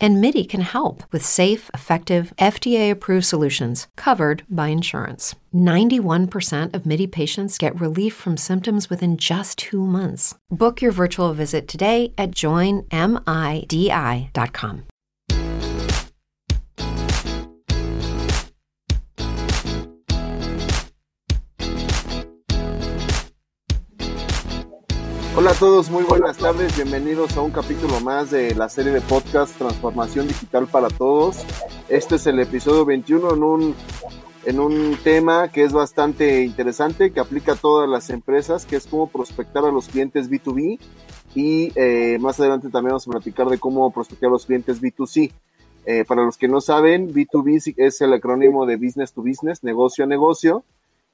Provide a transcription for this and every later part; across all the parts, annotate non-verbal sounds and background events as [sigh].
And MIDI can help with safe, effective, FDA approved solutions covered by insurance. 91% of MIDI patients get relief from symptoms within just two months. Book your virtual visit today at joinmidi.com. Hola a todos, muy buenas tardes, bienvenidos a un capítulo más de la serie de podcast Transformación Digital para Todos. Este es el episodio 21 en un, en un tema que es bastante interesante, que aplica a todas las empresas, que es cómo prospectar a los clientes B2B y eh, más adelante también vamos a platicar de cómo prospectar a los clientes B2C. Eh, para los que no saben, B2B es el acrónimo de Business to Business, negocio a negocio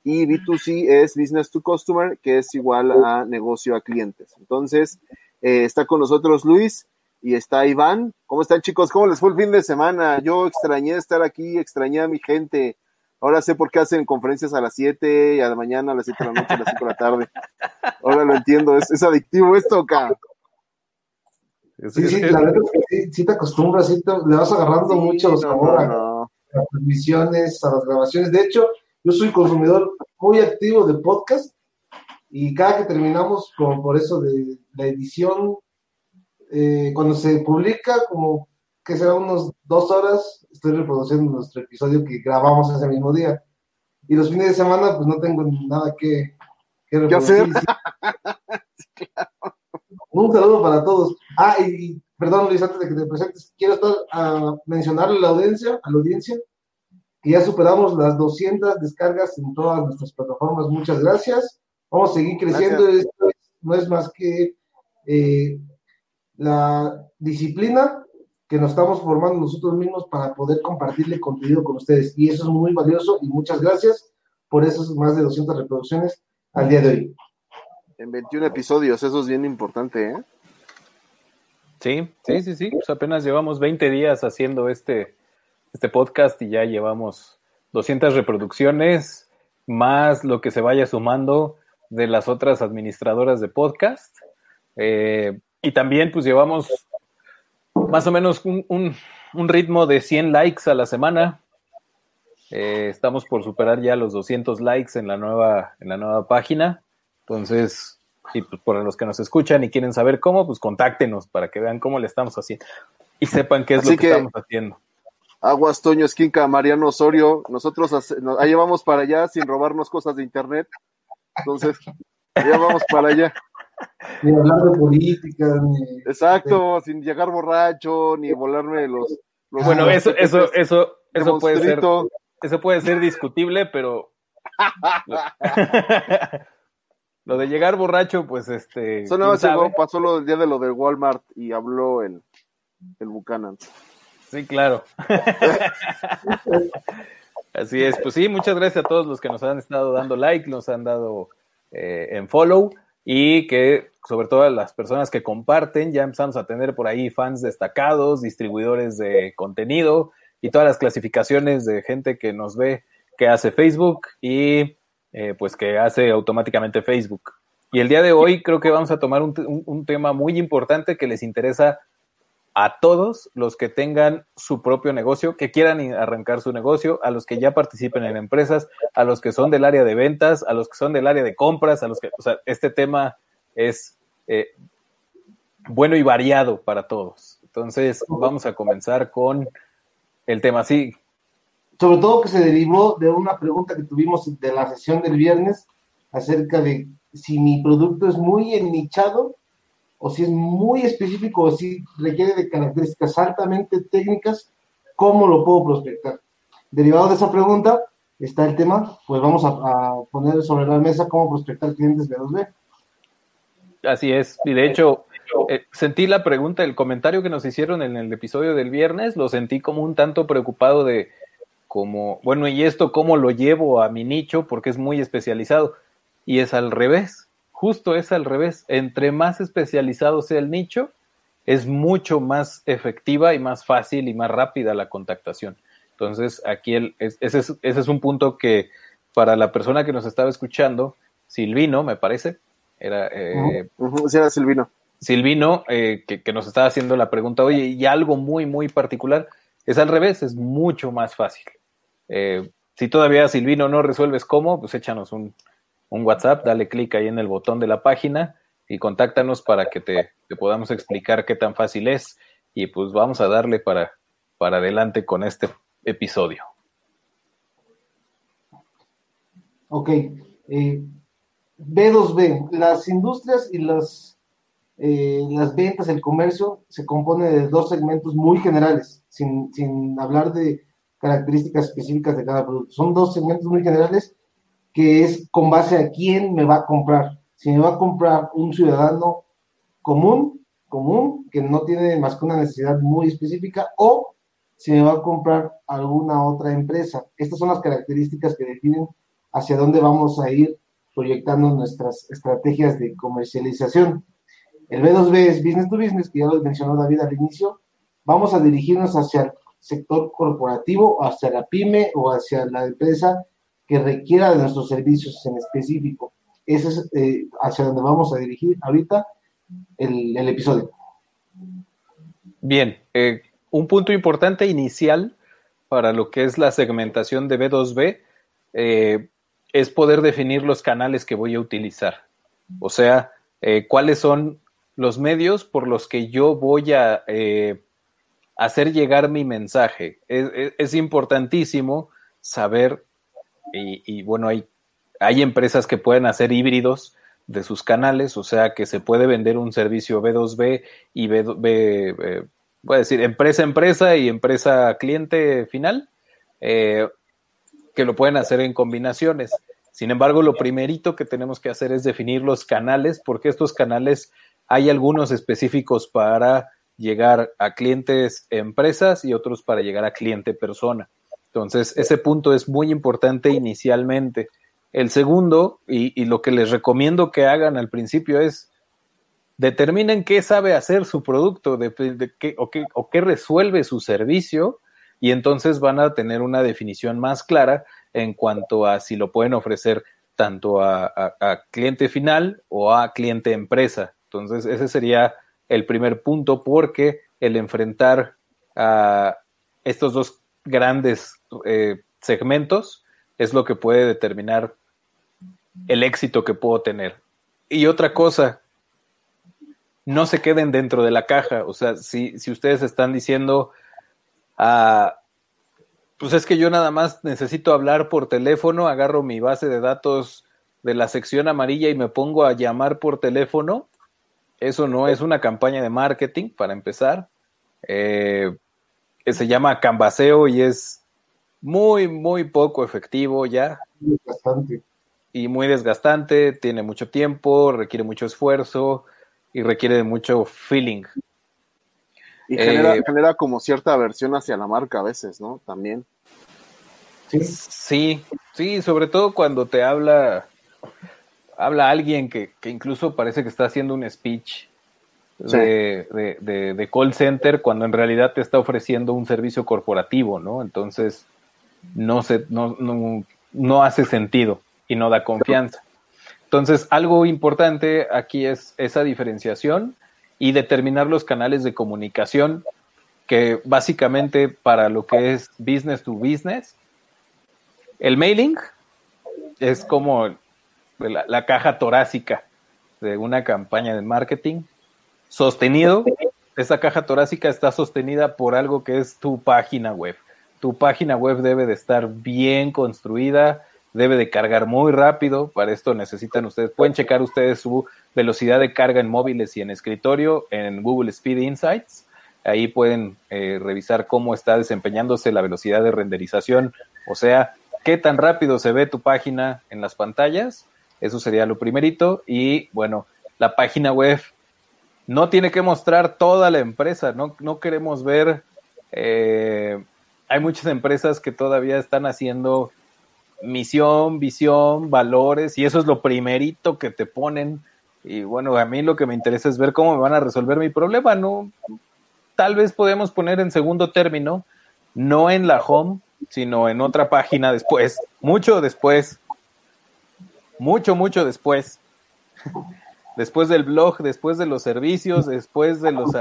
y B2C es Business to Customer, que es igual a negocio a clientes. Entonces, eh, está con nosotros Luis y está Iván. ¿Cómo están chicos? ¿Cómo les fue el fin de semana? Yo extrañé estar aquí, extrañé a mi gente. Ahora sé por qué hacen conferencias a las 7 y a la mañana, a las 7 de la noche, a las 5 de la tarde. Ahora lo entiendo, es, adictivo esto acá. Sí, sí, la verdad es que sí, te acostumbras, sí le vas agarrando mucho sabor a las transmisiones, a las grabaciones. De hecho, yo soy consumidor muy activo de podcast y cada que terminamos, como por eso de la edición, eh, cuando se publica, como que será unos dos horas, estoy reproduciendo nuestro episodio que grabamos ese mismo día. Y los fines de semana, pues no tengo nada que, que reproducir. [laughs] Un saludo para todos. Ah, y, perdón Luis, antes de que te presentes, quiero estar a mencionarle a la audiencia, a la audiencia, que ya superamos las 200 descargas en todas nuestras plataformas. Muchas gracias. Vamos a seguir creciendo. Esto no es más que eh, la disciplina que nos estamos formando nosotros mismos para poder compartirle contenido con ustedes. Y eso es muy valioso y muchas gracias por esas más de 200 reproducciones al día de hoy. En 21 episodios, eso es bien importante, ¿eh? Sí, sí, sí, sí. Pues apenas llevamos 20 días haciendo este, este podcast y ya llevamos 200 reproducciones, más lo que se vaya sumando de las otras administradoras de podcast. Eh, y también pues llevamos más o menos un, ritmo de 100 likes a la semana. Eh, estamos por superar ya los 200 likes en la nueva, en la nueva página. Entonces, y pues por los que nos escuchan y quieren saber cómo, pues contáctenos para que vean cómo le estamos haciendo y sepan qué es lo que estamos haciendo. Aguas Toño Esquinca, Mariano Osorio, nosotros ahí vamos para allá sin robarnos cosas de internet. Entonces, ya vamos para allá. Ni hablar de política, ni... Exacto, sin llegar borracho, ni volarme los... bueno, eso, eso, eso, eso puede ser, eso puede ser discutible, pero [laughs] lo de llegar borracho, pues este. Eso no, pasó lo del día de lo del Walmart y habló el, el Buchanan. Sí, claro. [laughs] Así es, pues sí, muchas gracias a todos los que nos han estado dando like, nos han dado eh, en follow y que sobre todo a las personas que comparten, ya empezamos a tener por ahí fans destacados, distribuidores de contenido y todas las clasificaciones de gente que nos ve que hace Facebook y eh, pues que hace automáticamente Facebook. Y el día de hoy creo que vamos a tomar un tema muy importante que les interesa a todos los que tengan su propio negocio, que quieran arrancar su negocio, a los que ya participen en empresas, a los que son del área de ventas, a los que son del área de compras, a los que, o sea, este tema es eh, bueno y variado para todos. Entonces, vamos a comenzar con el tema, sí. Sobre todo que se derivó de una pregunta que tuvimos de la sesión del viernes acerca de si mi producto es muy ennichado o si es muy específico o si requiere de características altamente técnicas, ¿cómo lo puedo prospectar? Derivado de esa pregunta está el tema, pues vamos a, poner sobre la mesa cómo prospectar clientes B2B. Así es, y de hecho, eh, sentí la pregunta, el comentario que nos hicieron en el episodio del viernes, lo sentí como un tanto preocupado de como, bueno, ¿y esto cómo lo llevo a mi nicho? Porque es muy especializado. Y es al revés justo es al revés. Entre más especializado sea el nicho, es mucho más efectiva y más fácil y más rápida la contactación. Entonces, aquí el, ese, es, un punto que para la persona que nos estaba escuchando, Silvino, me parece, era... Eh, era Silvino. Silvino, eh, que, nos estaba haciendo la pregunta, oye, y algo muy, muy particular, es al revés, es mucho más fácil. Eh, si todavía Silvino no resuelves cómo, pues échanos un, un WhatsApp, dale clic ahí en el botón de la página y contáctanos para que te, podamos explicar qué tan fácil es y pues vamos a darle para, para adelante con este episodio. Ok. Eh, B2B, las industrias y las, eh, las ventas, el comercio, se compone de dos segmentos muy generales, sin, sin hablar de características específicas de cada producto. Son dos segmentos muy generales que es con base a quién me va a comprar. Si me va a comprar un ciudadano común, común, que no tiene más que una necesidad muy específica, o si me va a comprar alguna otra empresa. Estas son las características que definen hacia dónde vamos a ir proyectando nuestras estrategias de comercialización. El B2B es business to business, que ya lo mencionó David al inicio. Vamos a dirigirnos hacia el sector corporativo, hacia la pyme o hacia la empresa que requiera de nuestros servicios en específico. Ese es eh, hacia donde vamos a dirigir ahorita el, episodio. Bien, eh, un punto importante inicial para lo que es la segmentación de B2B eh, es poder definir los canales que voy a utilizar. O sea, cuáles son los medios por los que yo voy a hacer llegar mi mensaje. es importantísimo saber y, bueno, hay, hay empresas que pueden hacer híbridos de sus canales, o sea que se puede vender un servicio B2B y B, B eh, voy a decir empresa empresa y empresa cliente final, eh, que lo pueden hacer en combinaciones. Sin embargo, lo primerito que tenemos que hacer es definir los canales, porque estos canales hay algunos específicos para llegar a clientes empresas y otros para llegar a cliente persona. Entonces, ese punto es muy importante inicialmente. El segundo, y, lo que les recomiendo que hagan al principio es determinen qué sabe hacer su producto de, qué, o, qué, o, qué, resuelve su servicio y entonces van a tener una definición más clara en cuanto a si lo pueden ofrecer tanto a, a cliente final o a cliente empresa. Entonces ese sería el primer punto porque el enfrentar a estos dos grandes eh, segmentos es lo que puede determinar el éxito que puedo tener. Y otra cosa, no se queden dentro de la caja. O sea, si, si ustedes están diciendo, ah, pues es que yo nada más necesito hablar por teléfono, agarro mi base de datos de la sección amarilla y me pongo a llamar por teléfono, eso no es una campaña de marketing, para empezar. Eh, se llama Canvaseo y es muy, muy poco efectivo ya. Desgastante. Y muy desgastante, tiene mucho tiempo, requiere mucho esfuerzo y requiere de mucho feeling. Y genera, eh, genera como cierta aversión hacia la marca a veces, ¿no? También. Sí, sí, sobre todo cuando te habla, habla alguien que, que incluso parece que está haciendo un speech de, de, call center cuando en realidad te está ofreciendo un servicio corporativo, ¿no? Entonces, no, se, no, no, no hace sentido y no da confianza. Entonces, algo importante aquí es esa diferenciación y determinar los canales de comunicación que básicamente para lo que es business to business, el mailing es como la, la caja torácica de una campaña de marketing sostenido, esa caja torácica está sostenida por algo que es tu página web. Tu página web debe de estar bien construida, debe de cargar muy rápido. Para esto necesitan ustedes, pueden checar ustedes su velocidad de carga en móviles y en escritorio en Google Speed Insights. Ahí pueden eh, revisar cómo está desempeñándose la velocidad de renderización, o sea, qué tan rápido se ve tu página en las pantallas. Eso sería lo primerito. Y bueno, la página web no tiene que mostrar toda la empresa, no, no queremos ver, eh, hay muchas empresas que todavía están haciendo misión, visión, valores, y eso es lo primerito que te ponen Y bueno, a mí lo que me interesa es ver cómo me van a resolver mi problema, ¿no? Tal vez podemos poner en segundo término, no en la home, sino en otra página después, mucho después, mucho, mucho después, [laughs] después del blog, después de los servicios, después de los...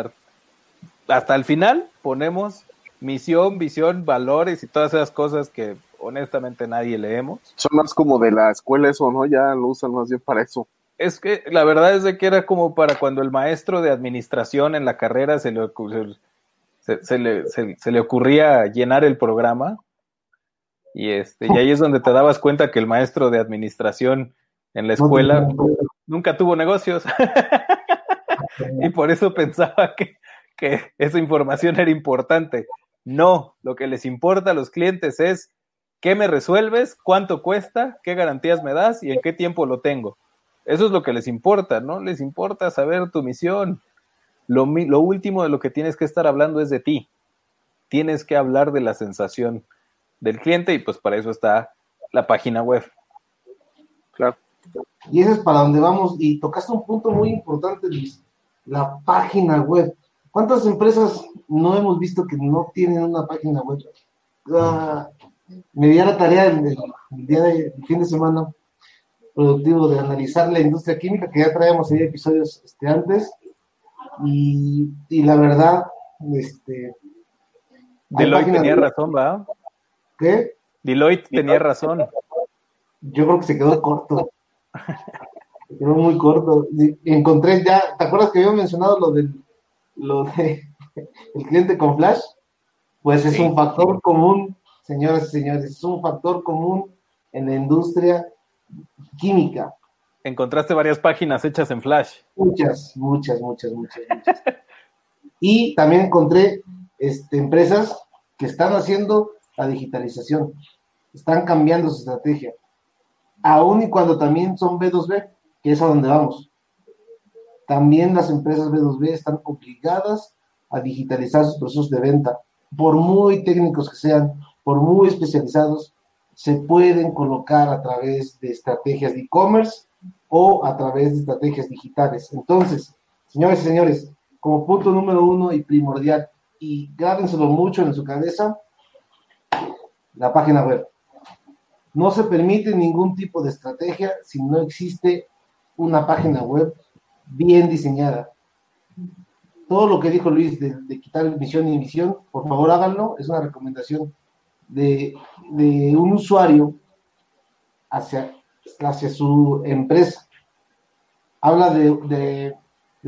Hasta el final ponemos misión, visión, valores y todas esas cosas que honestamente nadie leemos. Son más como de la escuela eso, ¿no? Ya lo usan más bien para eso. Es que la verdad es de que era como para cuando el maestro de administración en la carrera se le, se, le, se, le ocurría llenar el programa. Y, este, y ahí es donde te dabas cuenta que el maestro de administración en la escuela nunca tuvo negocios. [laughs] y por eso pensaba que, que esa información era importante. No, lo que les importa a los clientes es qué me resuelves, cuánto cuesta, qué garantías me das y en qué tiempo lo tengo. Eso es lo que les importa, ¿no? Les importa saber tu misión. Lo, lo último de lo que tienes que estar hablando es de ti. Tienes que hablar de la sensación del cliente y pues para eso está la página web. Claro. Y eso es para donde vamos. Y tocaste un punto muy importante, Luis. La página web. ¿Cuántas empresas no hemos visto que no tienen una página web? Ah, me di la tarea el, día de fin de semana productivo de analizar la industria química, que ya traíamos ahí episodios este, antes, y, la verdad, este... Deloitte tenía razón, ¿va? ¿Qué? Deloitte tenía razón. Yo creo que se quedó corto. [laughs] quedó muy corto. encontré ya, ¿te acuerdas que había mencionado lo del lo de [laughs] el cliente con flash? Pues es un factor común, señoras y señores, es un factor común en la industria química. Encontraste varias páginas hechas en Flash. Muchas, muchas, muchas, muchas, muchas. y también encontré este, empresas que están haciendo la digitalización, están cambiando su estrategia, aún y cuando también son B2B, que es a donde vamos. También las empresas B2B están obligadas a digitalizar sus procesos de venta, por muy técnicos que sean, por muy especializados, se pueden colocar a través de estrategias de e-commerce o a través de estrategias digitales. Entonces, señores y señores, como punto número uno y primordial, y grábenselo mucho en su cabeza, la página web. No se permite ningún tipo de estrategia si no existe una página web bien diseñada. Todo lo que dijo Luis de, de quitar misión y misión, por favor háganlo, es una recomendación de, un usuario hacia, hacia su empresa. Habla de,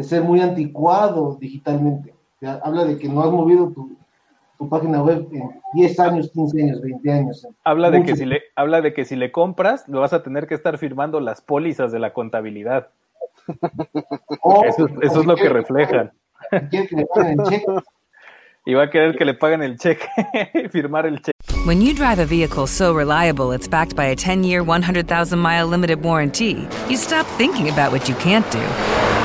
ser muy anticuado digitalmente. Habla de que no has movido tu, página web en 10 años, 15 años, 20 años. Habla de, que si le, habla de que si le compras, lo vas a tener que estar firmando las pólizas de la contabilidad. [laughs] eso, es lo que reflejan. que [laughs] y va a querer que le paguen el cheque, [laughs] firmar el cheque. When you drive a vehicle so reliable it's backed by a 10-year, 100,000-mile limited warranty, you stop thinking about what you can't do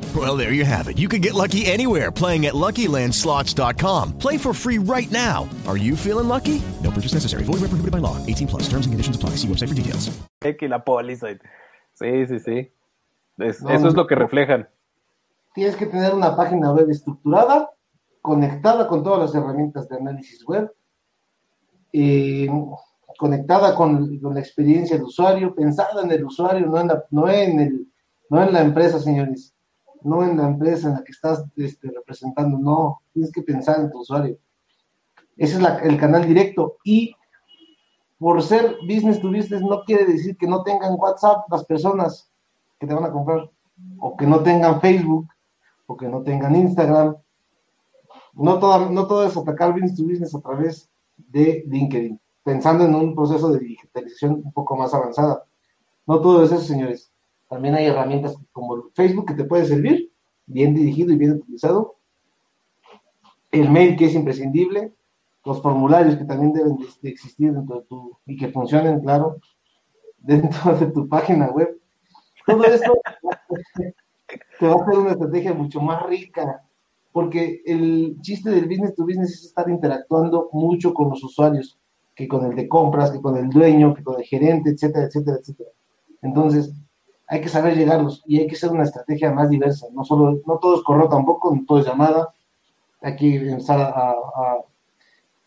Well, there you have it. You can get lucky anywhere playing at LuckyLandSlots.com. Play for free right now. Are you feeling lucky? No purchase necessary. Void where prohibited by law. 18 plus. Terms and conditions apply. See website for details. Que la póliza. Sí, sí, sí. Es, no, eso es lo que reflejan. Tienes que tener una página web estructurada conectada con todas las herramientas de análisis web, eh, conectada con, la experiencia del usuario, pensada en el usuario, no en la, no en el, no en la empresa, señores, no en la empresa en la que estás este, representando, no, tienes que pensar en tu usuario. Ese es el canal directo y por ser business to business no quiere decir que no tengan WhatsApp las personas que te van a comprar o que no tengan Facebook o que no tengan Instagram. No, toda, no todo es atacar business to business a través de LinkedIn, pensando en un proceso de digitalización un poco más avanzada. No todo es eso, señores. También hay herramientas como Facebook que te puede servir, bien dirigido y bien utilizado. El mail que es imprescindible, los formularios que también deben de, existir dentro de tu, y que funcionen, claro, [laughs] dentro de tu página web. Todo esto [laughs] te va a hacer una estrategia mucho más rica, porque el chiste del business to business es estar interactuando mucho con los usuarios, que con el de compras, que con el dueño, que con el gerente, etcétera, etcétera, etcétera. Entonces, hay que saber llegarlos y hay que hacer una estrategia más diversa. No solo, no todo es correo tampoco, no todo es llamada. Hay que empezar a,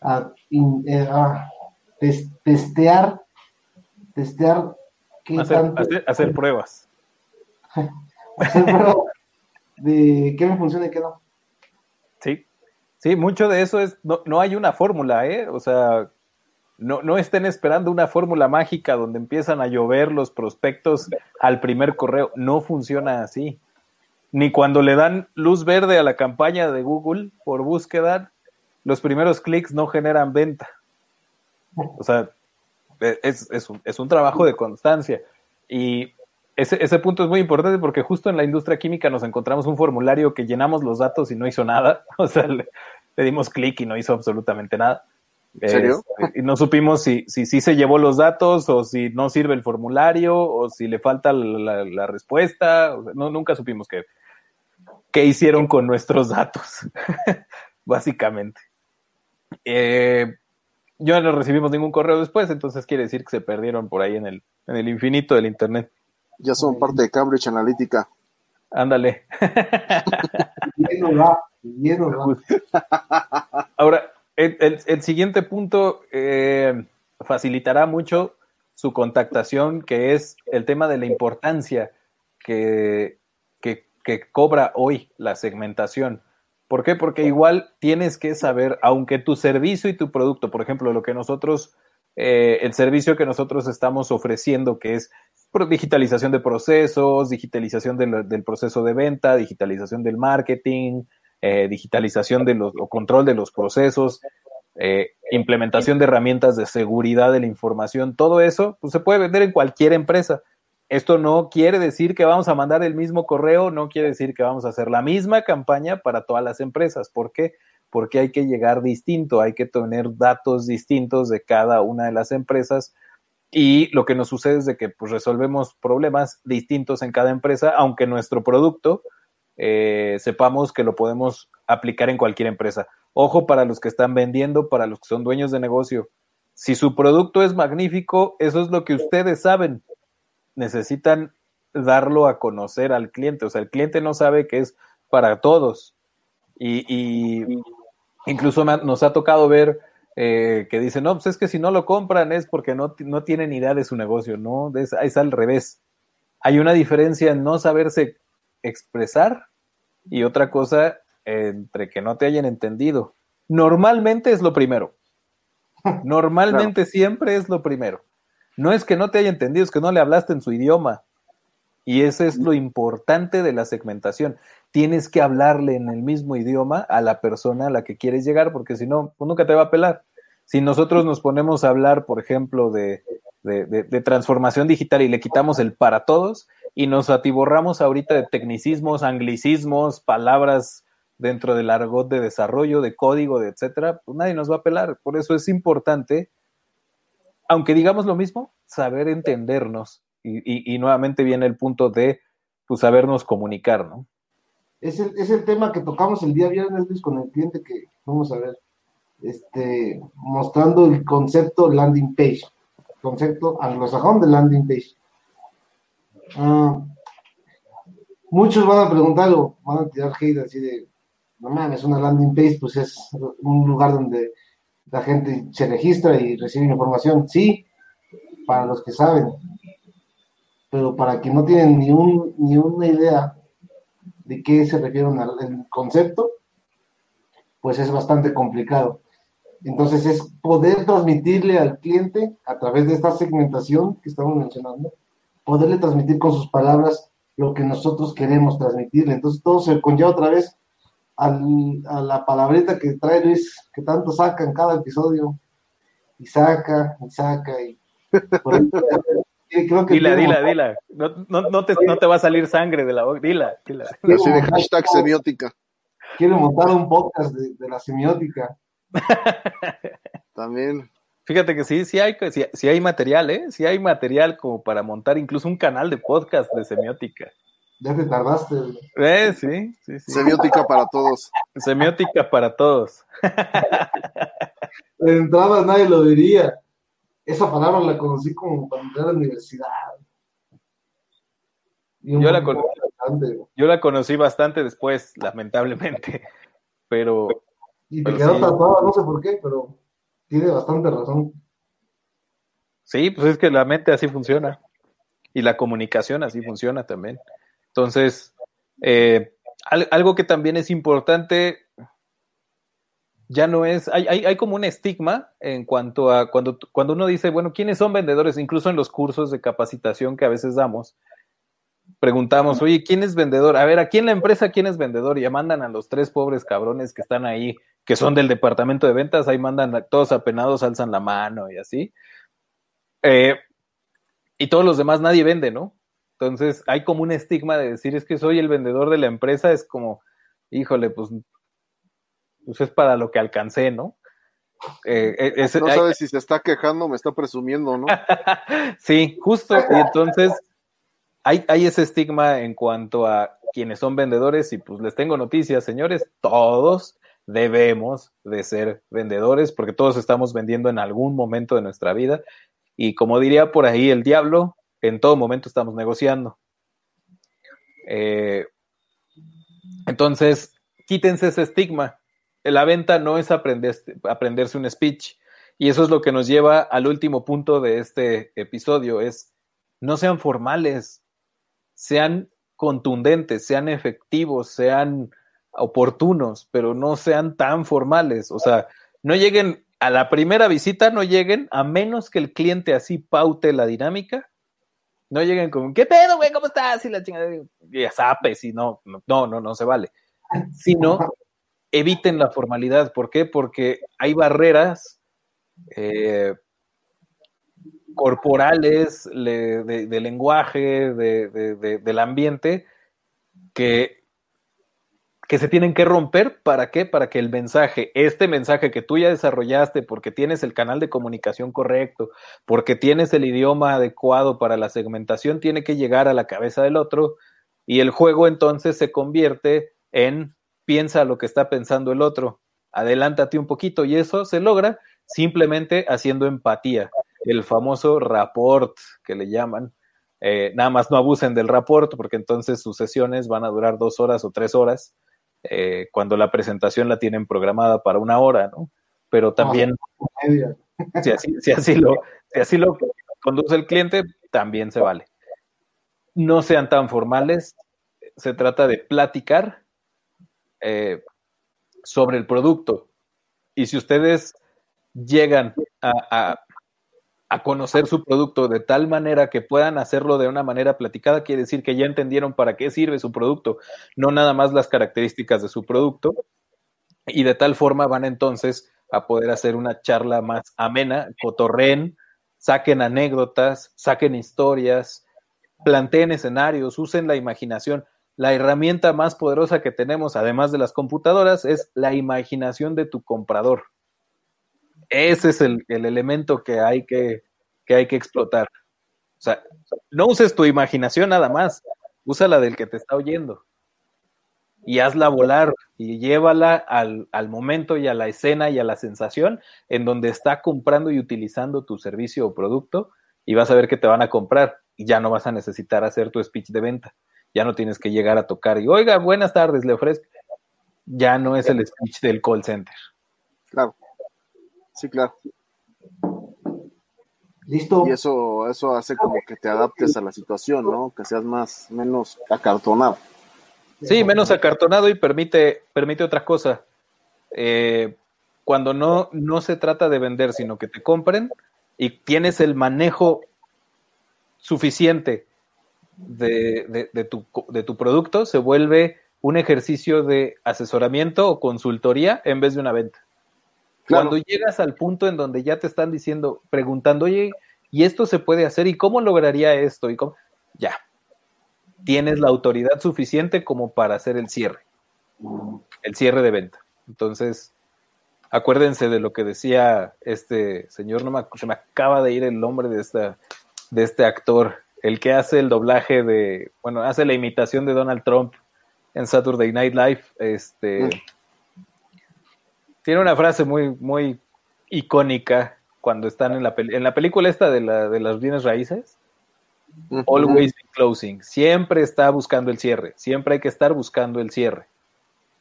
a, eh, testear, testear qué hacer, hacer, pruebas. [laughs] hacer pruebas de qué me funciona y qué no. Sí, sí, mucho de eso es, no, no hay una fórmula, ¿eh? O sea, no, no estén esperando una fórmula mágica donde empiezan a llover los prospectos al primer correo. No funciona así. Ni cuando le dan luz verde a la campaña de Google por búsqueda, los primeros clics no generan venta. O sea, e, es, es, un, es un trabajo de constancia. Y ese, ese, punto es muy importante porque justo en la industria química nos encontramos un formulario que llenamos los datos y no hizo nada. [laughs] O sea, le, dimos clic y no hizo absolutamente nada. ¿En serio? Este, y no supimos si, si, si, se llevó los datos o si no sirve el formulario o si le falta la, la respuesta. no, nunca supimos qué, qué hicieron con nuestros datos, [laughs] básicamente. Eh, yo no recibimos ningún correo después, entonces quiere decir que se perdieron por ahí en el, en el infinito del Internet. Ya son parte de Cambridge Analytica. Ándale. [laughs] Ahora, el, siguiente punto eh, facilitará mucho su contactación, que es el tema de la importancia que, que, que cobra hoy la segmentación. ¿Por qué? Porque igual tienes que saber, aunque tu servicio y tu producto, por ejemplo, lo que nosotros, eh, el servicio que nosotros estamos ofreciendo, que es digitalización de procesos, digitalización del proceso de venta, digitalización del marketing, eh, digitalización de los, o control de los procesos, eh, implementación de herramientas de seguridad de la información, todo eso pues, se puede vender en cualquier empresa. Esto no quiere decir que vamos a mandar el mismo correo, no quiere decir que vamos a hacer la misma campaña para todas las empresas. ¿Por qué? Porque hay que llegar distinto, hay que tener datos distintos de cada una de las empresas y lo que nos sucede es de que pues, resolvemos problemas distintos en cada empresa, aunque nuestro producto eh, sepamos que lo podemos aplicar en cualquier empresa. Ojo para los que están vendiendo, para los que son dueños de negocio. Si su producto es magnífico, eso es lo que ustedes saben necesitan darlo a conocer al cliente. O sea, el cliente no sabe que es para todos. Y, incluso nos ha tocado ver eh, que dicen, no, pues es que si no lo compran es porque no, no tienen idea de su negocio, ¿no? Es, es al revés. Hay una diferencia en no saberse expresar y otra cosa entre que no te hayan entendido. Normalmente es lo primero. [laughs] Normalmente siempre es lo primero. No es que no te haya entendido, es que no le hablaste en su idioma. Y ese es lo importante de la segmentación. Tienes que hablarle en el mismo idioma a la persona a la que quieres llegar, porque si no, pues nunca te va a pelar. Si nosotros nos ponemos a hablar, por ejemplo, de, de, transformación digital y le quitamos el para todos y nos atiborramos ahorita de tecnicismos, anglicismos, palabras dentro del argot de desarrollo, de código, de etcétera, pues nadie nos va a pelar. Por eso es importante aunque digamos lo mismo, saber entendernos. Y, nuevamente viene el punto de pues, sabernos comunicar, ¿no? Es el, es el tema que tocamos el día viernes, Luis, con el cliente que vamos a ver, este, mostrando el concepto landing page, concepto anglosajón de landing page. Ah, muchos van a preguntarlo, van a tirar hate así de, no mames, una landing page, pues es un lugar donde la gente se registra y recibe información, sí, para los que saben, pero para quien no tienen ni, un, ni una idea de qué se refiere al concepto, pues es bastante complicado. Entonces es poder transmitirle al cliente a través de esta segmentación que estamos mencionando, poderle transmitir con sus palabras lo que nosotros queremos transmitirle. Entonces todo se conlleva otra vez al- a la palabrita que trae Luis, que tanto saca en cada episodio, y saca, y saca, y por ahí- y creo que Dila, dila, dila. No, no, no te, no te va a salir sangre de la boca. Dila, dila. Así de hashtag semiótica. quiere montar un podcast de, de la semiótica. También. Fíjate que sí, sí hay, sí, sí hay material, ¿eh? Sí hay material como para montar incluso un canal de podcast de semiótica. Ya te tardaste. güey. ¿Eh? Sí, sí, sí. Semiótica para todos. Semiótica para todos. De entrada nadie lo diría. Esa palabra la conocí como cuando entré a la universidad. Yo la conocí. Yo la conocí bastante después, lamentablemente. Pero Y te Pero quedó sí. tatuada, no sé por qué, pero tiene bastante razón. sí, pues es que la mente así funciona. Y la comunicación así funciona también. Entonces, eh, al- algo que también es importante, ya no es, hay, hay, hay como un estigma en cuanto a cuando, cuando uno dice, bueno, ¿quiénes son vendedores? Incluso en los cursos de capacitación que a veces damos, preguntamos, oye, ¿quién es vendedor? A ver, aquí en la empresa, ¿quién es vendedor? Y ya mandan a los tres pobres cabrones que están ahí, que son del departamento de ventas, ahí mandan a todos apenados, alzan la mano y así. Eh, y todos los demás nadie vende, ¿no? Entonces hay como un estigma de decir, es que soy el vendedor de la empresa, es como, híjole, pues, pues es para lo que alcancé, ¿no? Eh, es- No hay- sabes si se está quejando, me está presumiendo, ¿no? [laughs] sí, justo. Y entonces hay, ese estigma en cuanto a quienes son vendedores y pues les tengo noticias, señores, todos debemos de ser vendedores porque todos estamos vendiendo en algún momento de nuestra vida y como diría por ahí el diablo, en todo momento estamos negociando. Eh, entonces, quítense ese estigma. La venta no es aprender, aprenderse un speech. Y eso es lo que nos lleva al último punto de este episodio, es no sean formales, sean contundentes, sean efectivos, sean oportunos, pero no sean tan formales. O sea, no lleguen a la primera visita, no lleguen a menos que el cliente así paute la dinámica. No lleguen como, ¿qué pedo, güey? ¿Cómo estás? Y la chingada, y ya sapes, y no, no, no, no se vale. Sino eviten la formalidad. ¿Por qué? Porque hay barreras eh, corporales, le- de, lenguaje, de- de- del ambiente, que, que se tienen que romper. ¿Para qué? Para que el mensaje, este mensaje que tú ya desarrollaste, porque tienes el canal de comunicación correcto, porque tienes el idioma adecuado para la segmentación, tiene que llegar a la cabeza del otro y el juego entonces se convierte en piensa lo que está pensando el otro, adelántate un poquito y eso se logra simplemente haciendo empatía, el famoso rapport que le llaman. Eh, nada más no abusen del rapport porque entonces sus sesiones van a durar dos horas o tres horas eh, cuando la presentación la tienen programada para una hora, ¿no? Pero también si así, si así lo, si así lo conduce el cliente, también se vale. No sean tan formales, se trata de platicar eh, sobre el producto. Y si ustedes llegan a, a- a conocer su producto de tal manera que puedan hacerlo de una manera platicada, quiere decir que ya entendieron para qué sirve su producto, no nada más las características de su producto. Y de tal forma van entonces a poder hacer una charla más amena, cotorren, saquen anécdotas, saquen historias, planteen escenarios, usen la imaginación. La herramienta más poderosa que tenemos, además de las computadoras, es la imaginación de tu comprador. Ese es el, el elemento que hay que, que hay que explotar. O sea, no uses tu imaginación nada más, usa la del que te está oyendo. Y hazla volar y llévala al, al momento y a la escena y a la sensación en donde está comprando y utilizando tu servicio o producto y vas a ver que te van a comprar y ya no vas a necesitar hacer tu speech de venta. Ya no tienes que llegar a tocar y, oiga, buenas tardes, le ofrezco. Ya no es el speech del call center. Claro. Sí, claro. Listo. Y eso, eso hace como que te adaptes a la situación, ¿no? Que seas más, menos acartonado. Sí, menos acartonado y permite, permite otra cosa. Eh, cuando no, no se trata de vender, sino que te compren y tienes el manejo suficiente de, de, tu, de tu producto se vuelve un ejercicio de asesoramiento o consultoría en vez de una venta. Cuando llegas al punto en donde ya te están diciendo, preguntando, oye, ¿y esto se puede hacer? ¿Y cómo lograría esto? Y cómo? Ya, tienes la autoridad suficiente como para hacer el cierre, el cierre de venta. Entonces, acuérdense de lo que decía este señor, no me, se me acaba de ir el nombre de, esta, de este actor, el que hace el doblaje de, bueno, hace la imitación de Donald Trump en Saturday Night Live. Este, Tiene una frase muy, muy icónica cuando están en la, en la película esta de, la, de las bienes raíces. Always closing. Siempre está buscando el cierre. Siempre hay que estar buscando el cierre.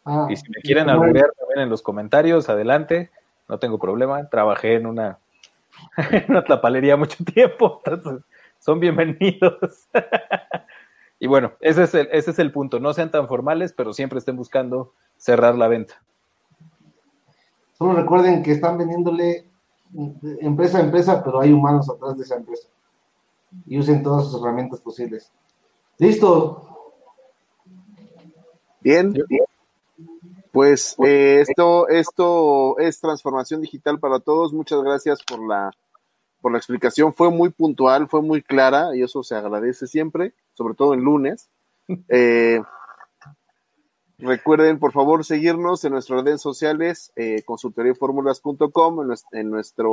Ah, y si me quieren alburear también en los comentarios, adelante, no tengo problema. Trabajé en una, [laughs] en una tlapalería mucho tiempo, entonces son bienvenidos. [laughs] y bueno, ese es, el, ese es el punto. No sean tan formales, pero siempre estén buscando cerrar la venta. Solo recuerden que están vendiéndole empresa a empresa, pero hay humanos atrás de esa empresa. Y usen todas sus herramientas posibles. Listo. Bien. Pues eh, esto, esto es transformación digital para todos. Muchas gracias por la, por la explicación. Fue muy puntual, fue muy clara y eso se agradece siempre, sobre todo en lunes. [laughs] Eh, recuerden, por favor, seguirnos en nuestras redes sociales, eh, consultoriaformulas.com, en, nuestra,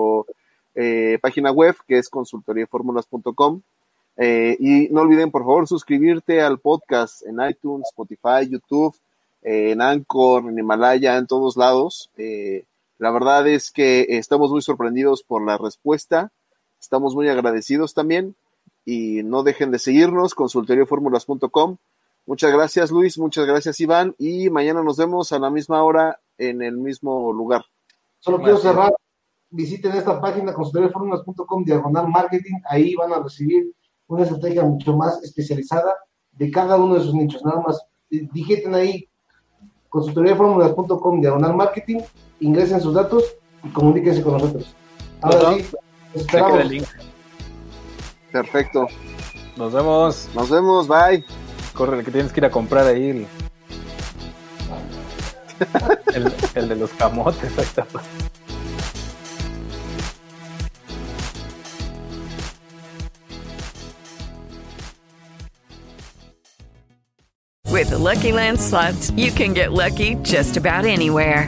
eh, página web que es consultoriaformulas.com. y no olviden, por favor, suscribirte al podcast en iTunes, Spotify, YouTube en Anchor, en Himalaya, en todos lados. Eh, la verdad es que estamos muy sorprendidos por la respuesta, estamos muy agradecidos también y no dejen de seguirnos, consultorioformulas.com. Muchas gracias Luis, muchas gracias Iván y mañana nos vemos a la misma hora en el mismo lugar. Solo quiero cerrar, visiten esta página consultorioformulas.com diagonal marketing, ahí van a recibir una estrategia mucho más especializada de cada uno de sus nichos, nada más eh, digiten ahí consultoriaformulas.com diagonal marketing, ingresen sus datos y comuníquense con nosotros. Ahora sí, esperamos. Perfecto. Nos vemos. Nos vemos, bye. Corre, que tienes que ir a comprar ahí el, [laughs] el, el de los camotes. Ahí está. With the Lucky Land slots, you can get lucky just about anywhere.